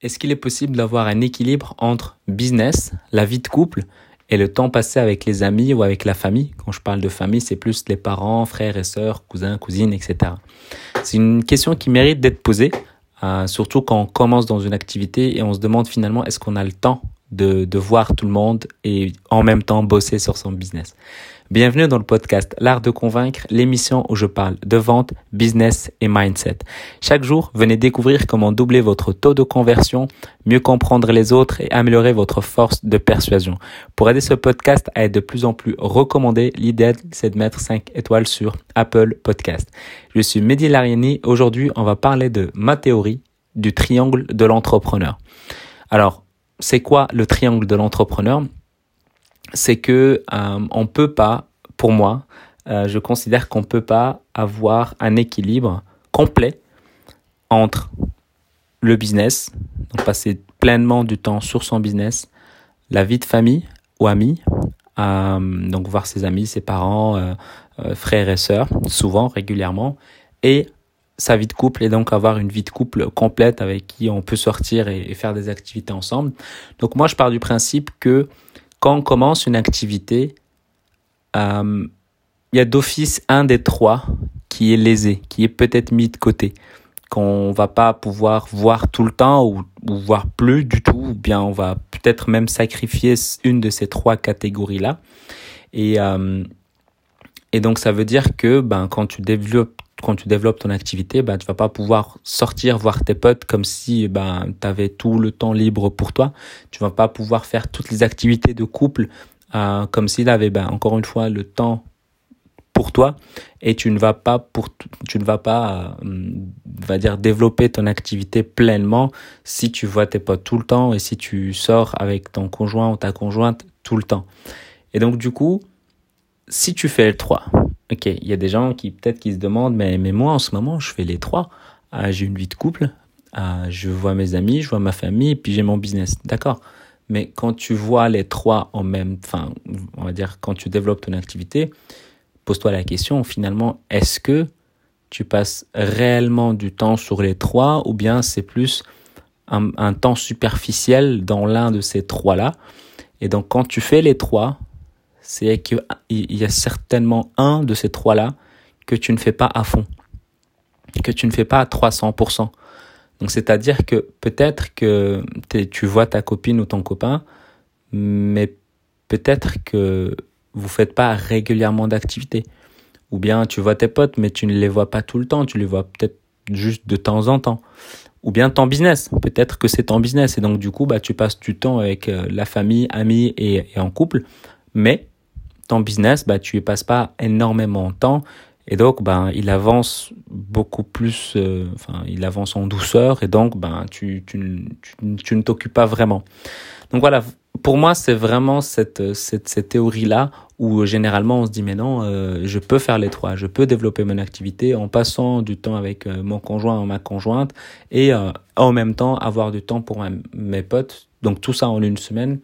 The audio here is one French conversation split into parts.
Est-ce qu'il est possible d'avoir un équilibre entre business, la vie de couple et le temps passé avec les amis ou avec la famille? Quand je parle de famille, c'est plus les parents, frères et sœurs, cousins, cousines, etc. C'est une question qui mérite d'être posée, euh, surtout quand on commence dans une activité et on se demande finalement est-ce qu'on a le temps de, de voir tout le monde et en même temps bosser sur son business. Bienvenue dans le podcast L'Art de Convaincre, l'émission où je parle de vente, business et mindset. Chaque jour, venez découvrir comment doubler votre taux de conversion, mieux comprendre les autres et améliorer votre force de persuasion. Pour aider ce podcast à être de plus en plus recommandé, l'idée c'est de mettre 5 étoiles sur Apple Podcast. Je suis Mehdi Lariani. Aujourd'hui, on va parler de ma théorie du triangle de l'entrepreneur. Alors, c'est quoi le triangle de l'entrepreneur? C'est que euh, on peut pas, pour moi, euh, je considère qu'on peut pas avoir un équilibre complet entre le business, donc passer pleinement du temps sur son business, la vie de famille ou amis, euh, donc voir ses amis, ses parents, euh, frères et sœurs, souvent, régulièrement, et sa vie de couple et donc avoir une vie de couple complète avec qui on peut sortir et, faire des activités ensemble. Donc moi je pars du principe que quand on commence une activité, euh, il y a d'office un des trois qui est lésé, qui est peut-être mis de côté, qu'on va pas pouvoir voir tout le temps ou, voir plus du tout, ou bien on va peut-être même sacrifier une de ces trois catégories-là. Et, euh, et donc ça veut dire que ben, quand tu développes quand tu développes ton activité, ben, tu vas pas pouvoir sortir voir tes potes comme si ben, tu avais tout le temps libre pour toi. Tu vas pas pouvoir faire toutes les activités de couple euh, comme s'il avait ben, encore une fois le temps pour toi et tu ne vas pas pour tu ne vas pas euh, va dire développer ton activité pleinement si tu vois tes potes tout le temps et si tu sors avec ton conjoint ou ta conjointe tout le temps. Et donc du coup, si tu fais le 3, ok, il y a des gens qui peut-être qui se demandent, mais, mais moi en ce moment je fais les trois. Ah, j'ai une vie de couple, ah, je vois mes amis, je vois ma famille, puis j'ai mon business. D'accord. Mais quand tu vois les trois en même, enfin, on va dire quand tu développes ton activité, pose-toi la question finalement, est-ce que tu passes réellement du temps sur les trois ou bien c'est plus un, temps superficiel dans l'un de ces trois-là? Et donc quand tu fais les trois, c'est qu'il y a certainement un de ces trois-là que tu ne fais pas à fond, que tu ne fais pas à 300%. Donc c'est-à-dire que peut-être que tu vois ta copine ou ton copain, mais peut-être que vous faites pas régulièrement d'activité. Ou bien tu vois tes potes, mais tu ne les vois pas tout le temps, tu les vois peut-être juste de temps en temps. Ou bien ton business, peut-être que c'est ton business et donc du coup bah tu passes du temps avec euh, la famille, amis et, et en couple, mais ton business, bah, tu y passes pas énormément de temps. Et donc, ben, il avance beaucoup plus, euh, enfin, il avance en douceur et donc, ben, tu, tu, tu, tu ne t'occupes pas vraiment. Donc voilà, pour moi, c'est vraiment cette, cette, cette théorie-là où généralement on se dit, mais non, euh, je peux faire les trois, je peux développer mon activité en passant du temps avec euh, mon conjoint ou ma conjointe et en même temps avoir du temps pour mes potes. Donc tout ça en une semaine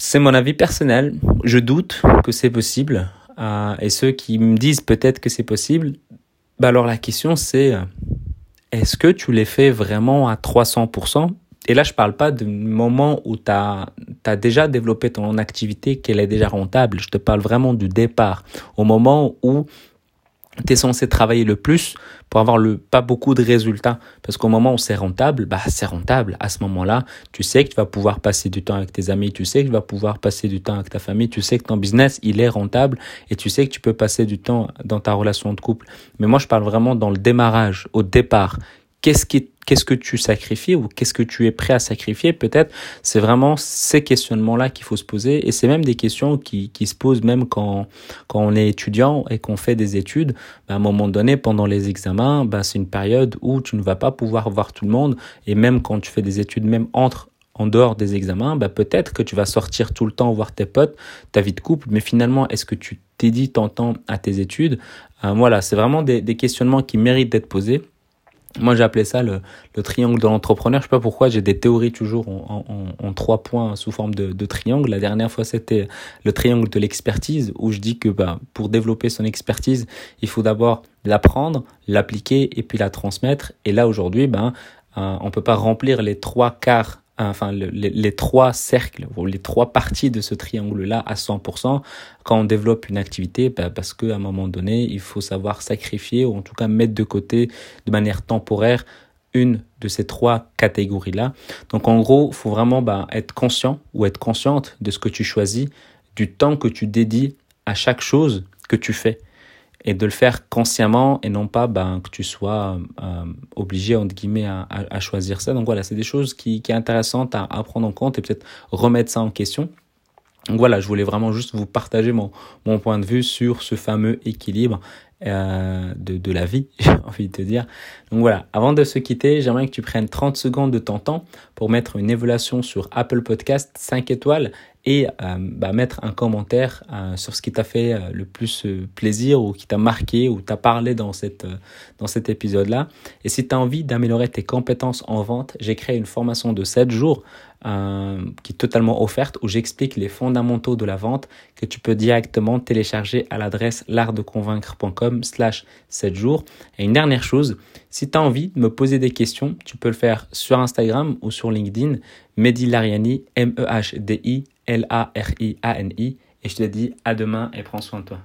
c'est mon avis personnel. Je doute que c'est possible. Euh, et ceux qui me disent peut-être que c'est possible, bah alors la question c'est euh, est-ce que tu les fais vraiment à 300% Et là, je parle pas du moment où tu as, as, déjà développé ton activité, qu'elle est déjà rentable. Je te parle vraiment du départ, au moment où tu es censé travailler le plus pour avoir le pas beaucoup de résultats. Parce qu'au moment où c'est rentable bah c'est rentable. À ce moment-là tu sais que tu vas pouvoir passer du temps avec tes amis tu sais que tu vas pouvoir passer du temps avec ta famille tu sais que ton business il est rentable et tu sais que tu peux passer du temps dans ta relation de couple. Mais moi je parle vraiment dans le démarrage au départ. Qu'est-ce qui qu'est-ce que tu sacrifies ou qu'est-ce que tu es prêt à sacrifier. Peut-être c'est vraiment ces questionnements là qu'il faut se poser. Et c'est même des questions qui, qui se posent même quand quand on est étudiant et qu'on fait des études. Ben, à un moment donné pendant les examens ben, c'est une période où tu ne vas pas pouvoir voir tout le monde. Et même quand tu fais des études même entre en dehors des examens, ben peut-être que tu vas sortir tout le temps voir tes potes, ta vie de couple, mais finalement, est-ce que tu dédies ton temps à tes études? Euh, Voilà, c'est vraiment des questionnements qui méritent d'être posés. Moi, j'ai appelé ça le, le triangle de l'entrepreneur. Je sais pas pourquoi, j'ai des théories toujours en, en, en, trois points sous forme de, de, triangle. La dernière fois, c'était le triangle de l'expertise, où je dis que bah, pour développer son expertise, il faut d'abord l'apprendre, l'appliquer et puis la transmettre. Et là, aujourd'hui, ben, euh, on peut pas remplir les trois quarts enfin les, trois cercles les trois parties de ce triangle-là à 100% quand on développe une activité bah, parce qu'à un moment donné, il faut savoir sacrifier ou en tout cas mettre de côté de manière temporaire une de ces trois catégories-là. Donc en gros, faut vraiment bah, être conscient ou être consciente de ce que tu choisis, du temps que tu dédies à chaque chose que tu fais et de le faire consciemment et non pas ben, que tu sois euh, obligé entre guillemets à, à, choisir ça. Donc voilà, c'est des choses qui, qui est intéressantes à, à, prendre en compte et peut-être remettre ça en question. Donc voilà, je voulais vraiment juste vous partager mon, mon point de vue sur ce fameux équilibre euh, de, de la vie, j'ai envie de te dire. Donc voilà, avant de se quitter, j'aimerais que tu prennes 30 secondes de ton temps pour mettre une évaluation sur Apple Podcast 5 étoiles et euh, bah, mettre un commentaire euh, sur ce qui t'a fait euh, le plus plaisir ou qui t'a marqué ou t'a parlé dans, cette, dans cet épisode-là. Et si tu as envie d'améliorer tes compétences en vente, j'ai créé une formation de 7 jours qui est totalement offerte où j'explique les fondamentaux de la vente que tu peux directement télécharger à l'adresse l'artdeconvaincre.com slash 7 jours. Et une dernière chose, si tu as envie de me poser des questions, tu peux le faire sur Instagram ou sur LinkedIn. Mehdi Lariani, M-E-H-D-I L-A-R-I-A-N-I. Et je te dis à demain et prends soin de toi.